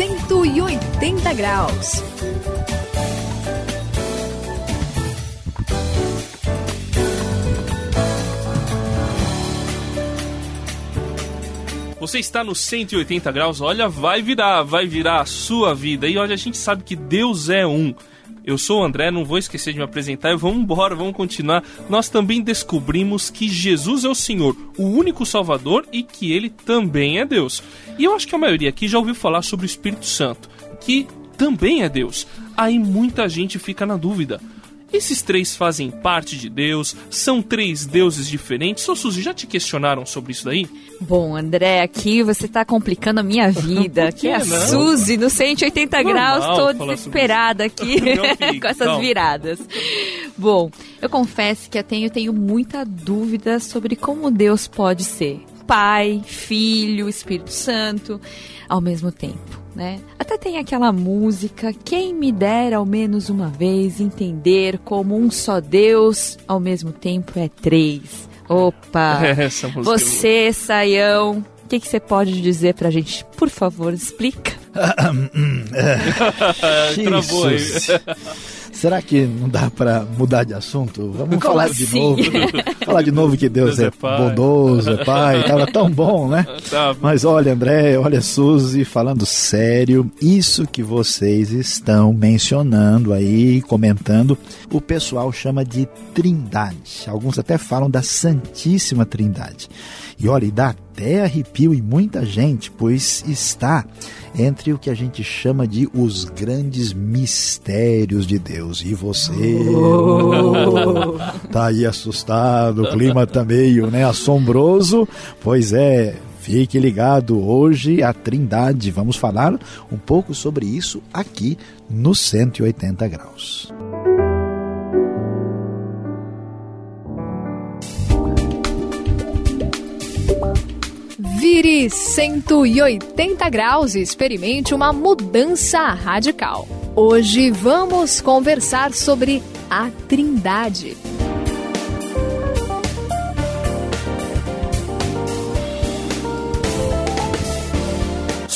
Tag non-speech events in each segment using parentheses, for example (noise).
180 graus. Você está no 180 graus, olha, vai virar, vai virar a sua vida. E olha, a gente sabe que Deus é um. Eu sou o André, não vou esquecer de me apresentar e vamos embora, vamos continuar. Nós também descobrimos que Jesus é o Senhor, o único Salvador e que ele também é Deus. E eu acho que a maioria aqui já ouviu falar sobre o Espírito Santo, que também é Deus. Aí muita gente fica na dúvida. Esses três fazem parte de Deus? São três deuses diferentes? Ô Suzy, já te questionaram sobre isso daí? Bom, André, aqui você tá complicando a minha (laughs) vida. que é a Suzy no 180 Normal graus, tô desesperada aqui (laughs) (laughs) com essas viradas. Bom, eu confesso que eu tenho, tenho muita dúvida sobre como Deus pode ser. Pai, Filho, Espírito Santo, ao mesmo tempo né? Até tem aquela música, quem me dera ao menos uma vez entender como um só Deus ao mesmo tempo é três. Opa! (laughs) Essa música é você, Saião, o que, que você pode dizer pra gente? Por favor, explica. (laughs) Travou aí. (laughs) Será que não dá para mudar de assunto? Vamos Como falar assim? de novo. (laughs) falar de novo que Deus, Deus é, é bondoso, é pai. Tava tão bom, né? (laughs) Tá Mas olha, André, olha, Suzy, falando sério, isso que vocês estão mencionando aí, comentando, o pessoal chama de trindade. Alguns até falam da Santíssima Trindade. E olha, e dá até arrepio em muita gente, pois está entre o que a gente chama de os grandes mistérios de Deus. E você oh. tá aí assustado, o clima tá meio né, assombroso. Pois é, Fique ligado hoje a Trindade. Vamos falar um pouco sobre isso aqui no 180 graus. Vire 180 graus e experimente uma mudança radical. Hoje vamos conversar sobre a Trindade.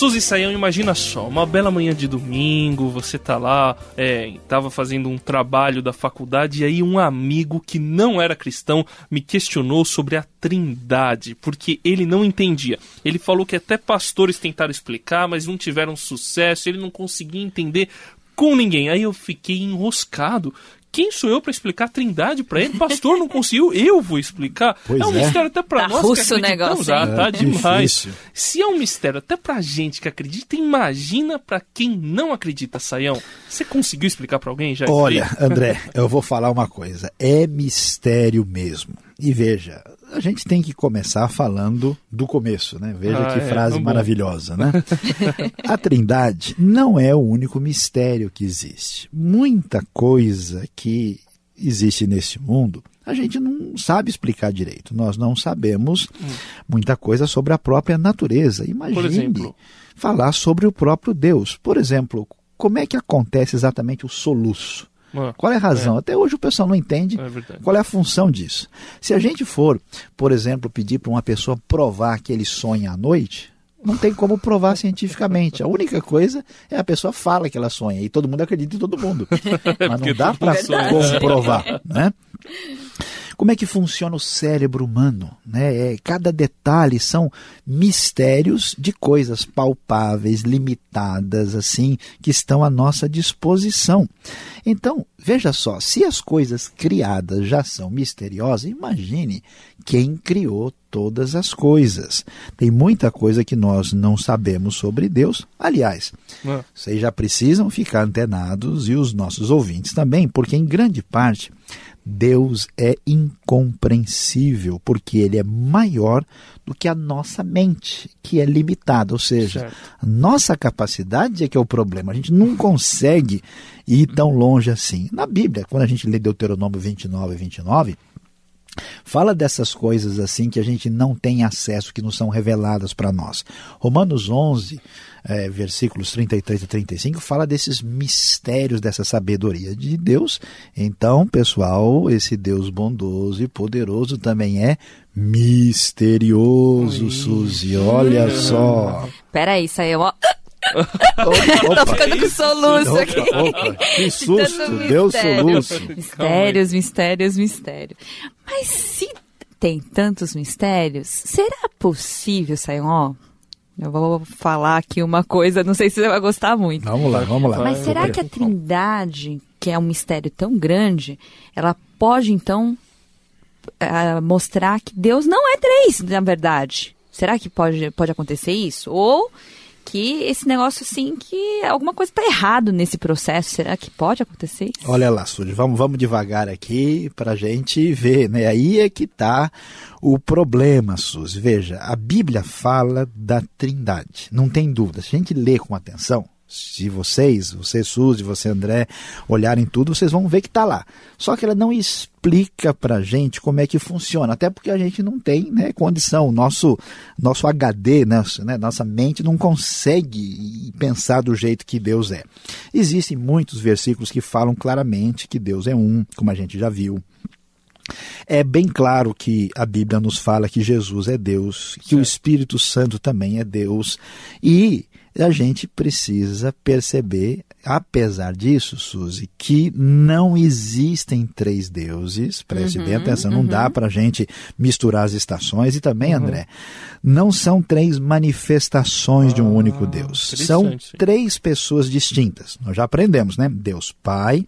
Suzy Saião, imagina só, uma bela manhã de domingo, você tá lá, é, tava fazendo um trabalho da faculdade e aí um amigo que não era cristão me questionou sobre a trindade, porque ele não entendia. Ele falou que até pastores tentaram explicar, mas não tiveram sucesso, ele não conseguia entender com ninguém. Aí eu fiquei enroscado quem sou eu para explicar a trindade para ele? Pastor, não conseguiu, eu vou explicar. Pois é um é. mistério até para tá nós russo que negócio, já, é, tá demais. Difícil. Se é um mistério até pra gente que acredita, imagina para quem não acredita, Saião. Você conseguiu explicar para alguém já? Olha, André, eu vou falar uma coisa. É mistério mesmo. E veja, a gente tem que começar falando do começo, né? Veja ah, que é, frase maravilhosa, né? (laughs) a Trindade não é o único mistério que existe. Muita coisa que existe nesse mundo a gente não sabe explicar direito. Nós não sabemos hum. muita coisa sobre a própria natureza. Imagine falar sobre o próprio Deus. Por exemplo, como é que acontece exatamente o soluço? Ah, qual é a razão? É. Até hoje o pessoal não entende é qual é a função disso. Se a gente for, por exemplo, pedir para uma pessoa provar que ele sonha à noite, não tem como provar cientificamente. A única coisa é a pessoa fala que ela sonha e todo mundo acredita em todo mundo. (laughs) Mas não dá para comprovar, né? Como é que funciona o cérebro humano? Né? É, cada detalhe são mistérios de coisas palpáveis, limitadas, assim, que estão à nossa disposição. Então, veja só, se as coisas criadas já são misteriosas, imagine quem criou todas as coisas. Tem muita coisa que nós não sabemos sobre Deus. Aliás, é. vocês já precisam ficar antenados e os nossos ouvintes também, porque em grande parte Deus é incompreensível, porque ele é maior do que a nossa mente, que é limitada. Ou seja, certo. a nossa capacidade é que é o problema. A gente não consegue ir tão longe assim. Na Bíblia, quando a gente lê Deuteronômio 29 e 29, Fala dessas coisas assim que a gente não tem acesso, que não são reveladas para nós. Romanos 11, é, versículos 33 e 35, fala desses mistérios, dessa sabedoria de Deus. Então, pessoal, esse Deus bondoso e poderoso também é misterioso, Suzy. Olha só. Peraí, saiu. Tô ficando com soluço aqui. Opa, que susto, deu soluço. Mistérios, mistérios, mistérios. Mas se tem tantos mistérios, será possível, Sayão, eu vou falar aqui uma coisa, não sei se você vai gostar muito. Vamos lá, vamos lá. Mas será que a Trindade, que é um mistério tão grande, ela pode então uh, mostrar que Deus não é três, na verdade? Será que pode, pode acontecer isso? Ou que esse negócio assim, que alguma coisa está errado nesse processo. Será que pode acontecer isso? Olha lá, Sudi, vamos, vamos devagar aqui para a gente ver, né? Aí é que está o problema, Suzy. Veja, a Bíblia fala da trindade, não tem dúvida. Se a gente lê com atenção, se vocês, você Suzy, você André, olharem tudo, vocês vão ver que está lá. Só que ela não explica para a gente como é que funciona, até porque a gente não tem né, condição, nosso, nosso HD, né, nossa mente não consegue pensar do jeito que Deus é. Existem muitos versículos que falam claramente que Deus é um, como a gente já viu. É bem claro que a Bíblia nos fala que Jesus é Deus, que certo. o Espírito Santo também é Deus, e a gente precisa perceber, apesar disso, Suzy, que não existem três deuses. Preste uhum, bem atenção, uhum. não dá para a gente misturar as estações. E também, uhum. André, não são três manifestações ah, de um ah, único Deus. São três pessoas distintas. Nós já aprendemos, né? Deus Pai,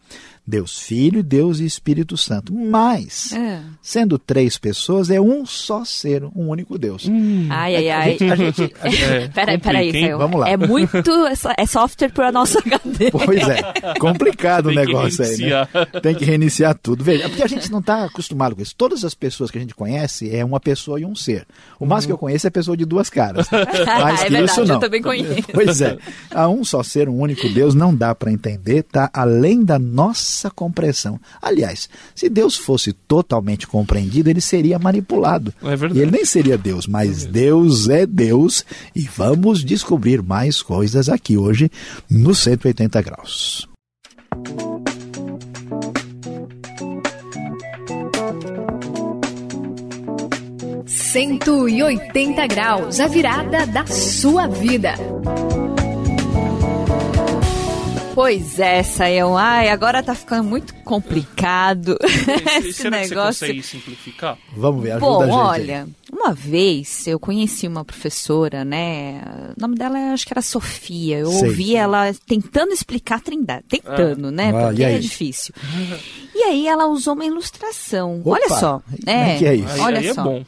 Deus Filho, Deus e Espírito Santo. Mas, é. sendo três pessoas, é um só ser, um único Deus. Hum. Ai, ai, ai. A gente, a gente, a (laughs) gente, é, peraí, peraí, Vamos lá. É muito, é software para a nossa cadeia. Pois é, complicado o (laughs) negócio aí, né? Tem que reiniciar tudo. Veja, é porque a gente não está acostumado com isso. Todas as pessoas que a gente conhece é uma pessoa e um ser. O máximo uhum. que eu conheço é pessoa de duas caras. (laughs) Mas é verdade, isso não. eu também conheço. Pois é. A um só ser, um único Deus, não dá para entender, tá além da nossa essa compreensão. Aliás, se Deus fosse totalmente compreendido, ele seria manipulado. É verdade. E ele nem seria Deus, mas é Deus é Deus e vamos descobrir mais coisas aqui hoje no 180 graus. Cento e oitenta graus, a virada da sua vida. Pois é, Sayão. Ai, agora tá ficando muito complicado (laughs) esse Será negócio. Que você consegue simplificar? Vamos ver, ajuda Bom, a gente. olha, uma vez eu conheci uma professora, né? O nome dela acho que era Sofia. Eu Sei. ouvi ela tentando explicar a Trindade. Tentando, ah. né? Ah, Porque é difícil. E aí ela usou uma ilustração. Opa, olha só. É, é, que é isso? Olha aí, aí é só. É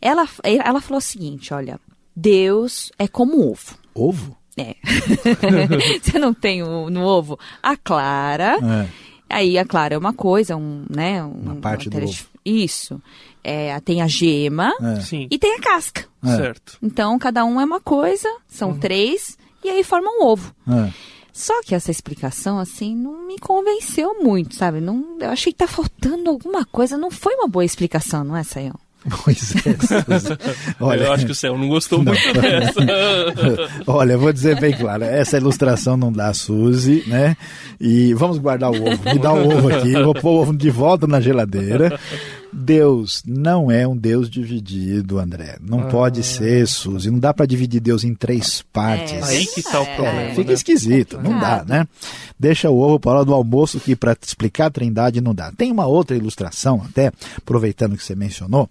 ela, ela falou o seguinte: olha, Deus é como ovo. Ovo? É. (laughs) você não tem o, no ovo a clara. É. Aí a clara é uma coisa, um, né? Um, uma parte uma do ovo. Isso. É, tem a gema é. e tem a casca. É. Certo. Então cada um é uma coisa, são uhum. três, e aí forma um ovo. É. Só que essa explicação, assim, não me convenceu muito, sabe? Não, eu achei que tá faltando alguma coisa. Não foi uma boa explicação, não é, Sayão? Pois é. Olha, eu acho que o céu não gostou não. muito dessa. (laughs) Olha, vou dizer bem claro, essa ilustração não dá Suzy, né? E vamos guardar o ovo. Me dá o ovo aqui, vou pôr o ovo de volta na geladeira. Deus não é um Deus dividido, André. Não ah. pode ser, Suzy. Não dá para dividir Deus em três partes. É, aí que tá o problema. É, fica né? esquisito, não dá, né? Deixa o ovo para a hora do almoço que para explicar a trindade não dá. Tem uma outra ilustração, até, aproveitando que você mencionou,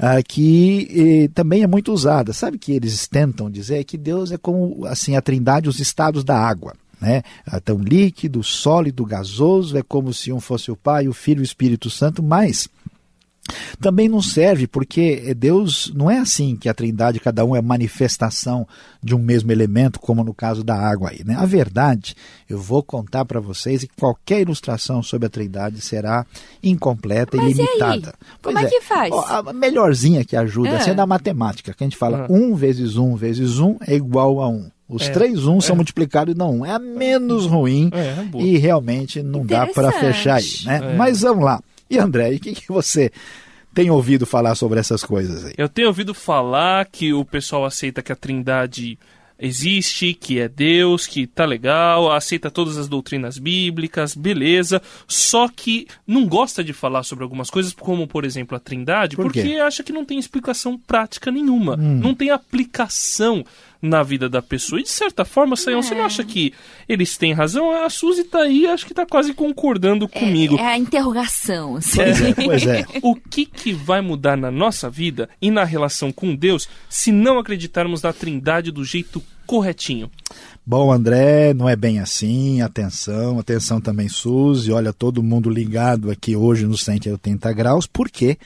uh, que também é muito usada. Sabe que eles tentam dizer que Deus é como assim a trindade, os estados da água. Né? Então, líquido, sólido, gasoso, é como se um fosse o Pai, o Filho e o Espírito Santo, mas também não serve porque Deus não é assim que a Trindade cada um é manifestação de um mesmo elemento, como no caso da água aí, né? A verdade, eu vou contar para vocês e qualquer ilustração sobre a Trindade será incompleta Mas e limitada. E como é, é, que faz? Ó, a melhorzinha que ajuda é. é da matemática, que a gente fala uhum. 1 vezes 1 vezes 1 é igual a 1. Os é, três 1 é. são multiplicados e não 1. É a menos ruim é, é e realmente não dá para fechar aí, né? É. Mas vamos lá. E André, o que, que você tem ouvido falar sobre essas coisas aí? Eu tenho ouvido falar que o pessoal aceita que a Trindade existe, que é Deus, que tá legal, aceita todas as doutrinas bíblicas, beleza, só que não gosta de falar sobre algumas coisas, como por exemplo a Trindade, Por porque acha que não tem explicação prática nenhuma, hum. não tem aplicação na vida da pessoa. E de certa forma, Sayão, é. você não acha que eles têm razão? A Suzy tá aí, acho que tá quase concordando é, comigo. É a interrogação. Assim. Pois é, pois é. (laughs) o que, que vai mudar na nossa vida e na relação com Deus se não acreditarmos na trindade do jeito corretinho? Bom, André, não é bem assim. Atenção, atenção também, Suzy. Olha, todo mundo ligado aqui hoje no 180 graus, porque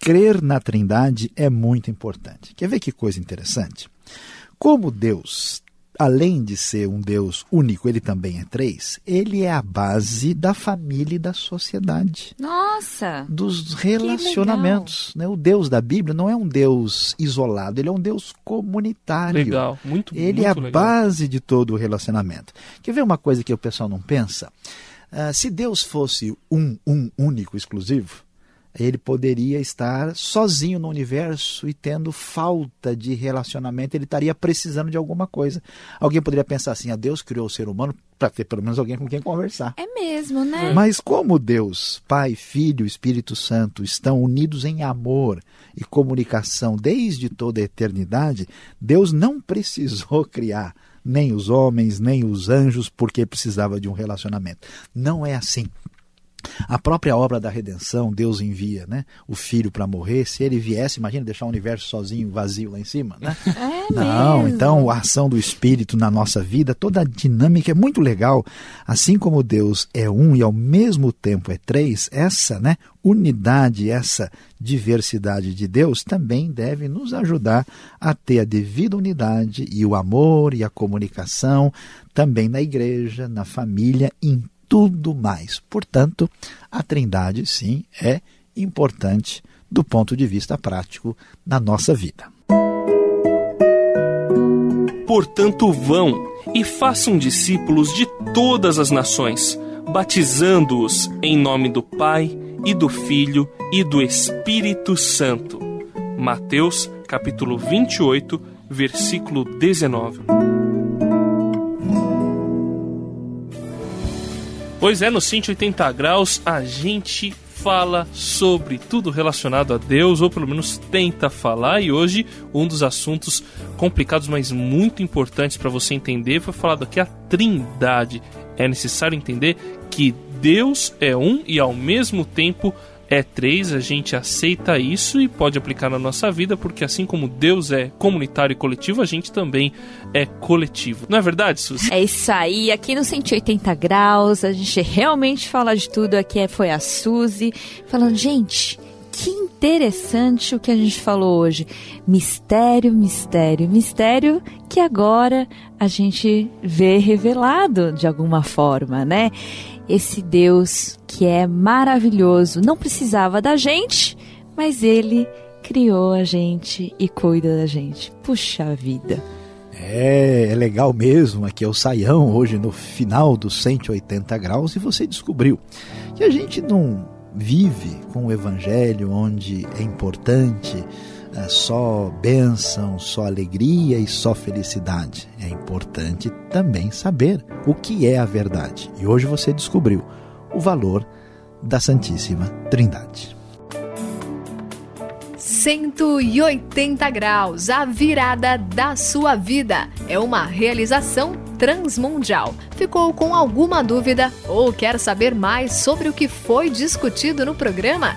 crer na Trindade é muito importante. Quer ver que coisa interessante? Como Deus, além de ser um Deus único, ele também é três, ele é a base da família e da sociedade. Nossa! Dos relacionamentos. Né? O Deus da Bíblia não é um Deus isolado, ele é um Deus comunitário. Legal, muito Ele muito é a legal. base de todo o relacionamento. Quer ver uma coisa que o pessoal não pensa? Uh, se Deus fosse um, um único, exclusivo, ele poderia estar sozinho no universo e tendo falta de relacionamento, ele estaria precisando de alguma coisa. Alguém poderia pensar assim: a ah, Deus criou o ser humano para ter pelo menos alguém com quem conversar. É mesmo, né? Mas como Deus, Pai, Filho, Espírito Santo estão unidos em amor e comunicação desde toda a eternidade, Deus não (laughs) precisou criar nem os homens, nem os anjos, porque precisava de um relacionamento. Não é assim. A própria obra da redenção, Deus envia né, o filho para morrer. Se ele viesse, imagina deixar o universo sozinho, vazio lá em cima. Né? (laughs) É Não, mesmo. então a ação do Espírito na nossa vida, toda a dinâmica é muito legal. Assim como Deus é um e ao mesmo tempo é três, essa né, unidade, essa diversidade de Deus também deve nos ajudar a ter a devida unidade e o amor e a comunicação também na igreja, na família, em tudo mais. Portanto, a Trindade, sim, é importante do ponto de vista prático na nossa vida. Portanto, vão e façam discípulos de todas as nações, batizando-os em nome do Pai e do Filho e do Espírito Santo. Mateus, capítulo 28, versículo 19. Pois é, no 180 graus a gente fala sobre tudo relacionado a Deus, ou pelo menos tenta falar, e hoje um dos assuntos complicados, mas muito importantes para você entender, foi falado aqui a Trindade. É necessário entender que Deus é um e ao mesmo tempo é três, a gente aceita isso e pode aplicar na nossa vida, porque assim como Deus é comunitário e coletivo, a gente também é coletivo. Não é verdade, Suzy? É isso aí. Aqui no 180 graus, a gente realmente fala de tudo. Aqui foi a Suzy falando, gente, que interessante o que a gente falou hoje. Mistério, mistério, mistério que agora a gente vê revelado de alguma forma, né? Esse Deus que é maravilhoso, não precisava da gente, mas ele criou a gente e cuida da gente. Puxa vida. É, é legal mesmo. Aqui é o Saião, hoje no final dos 180 graus, e você descobriu que a gente não vive com o evangelho onde é importante é só bênção, só alegria e só felicidade. É importante também saber o que é a verdade. E hoje você descobriu o valor da Santíssima Trindade. 180 graus, a virada da sua vida. É uma realização transmundial. Ficou com alguma dúvida ou quer saber mais sobre o que foi discutido no programa?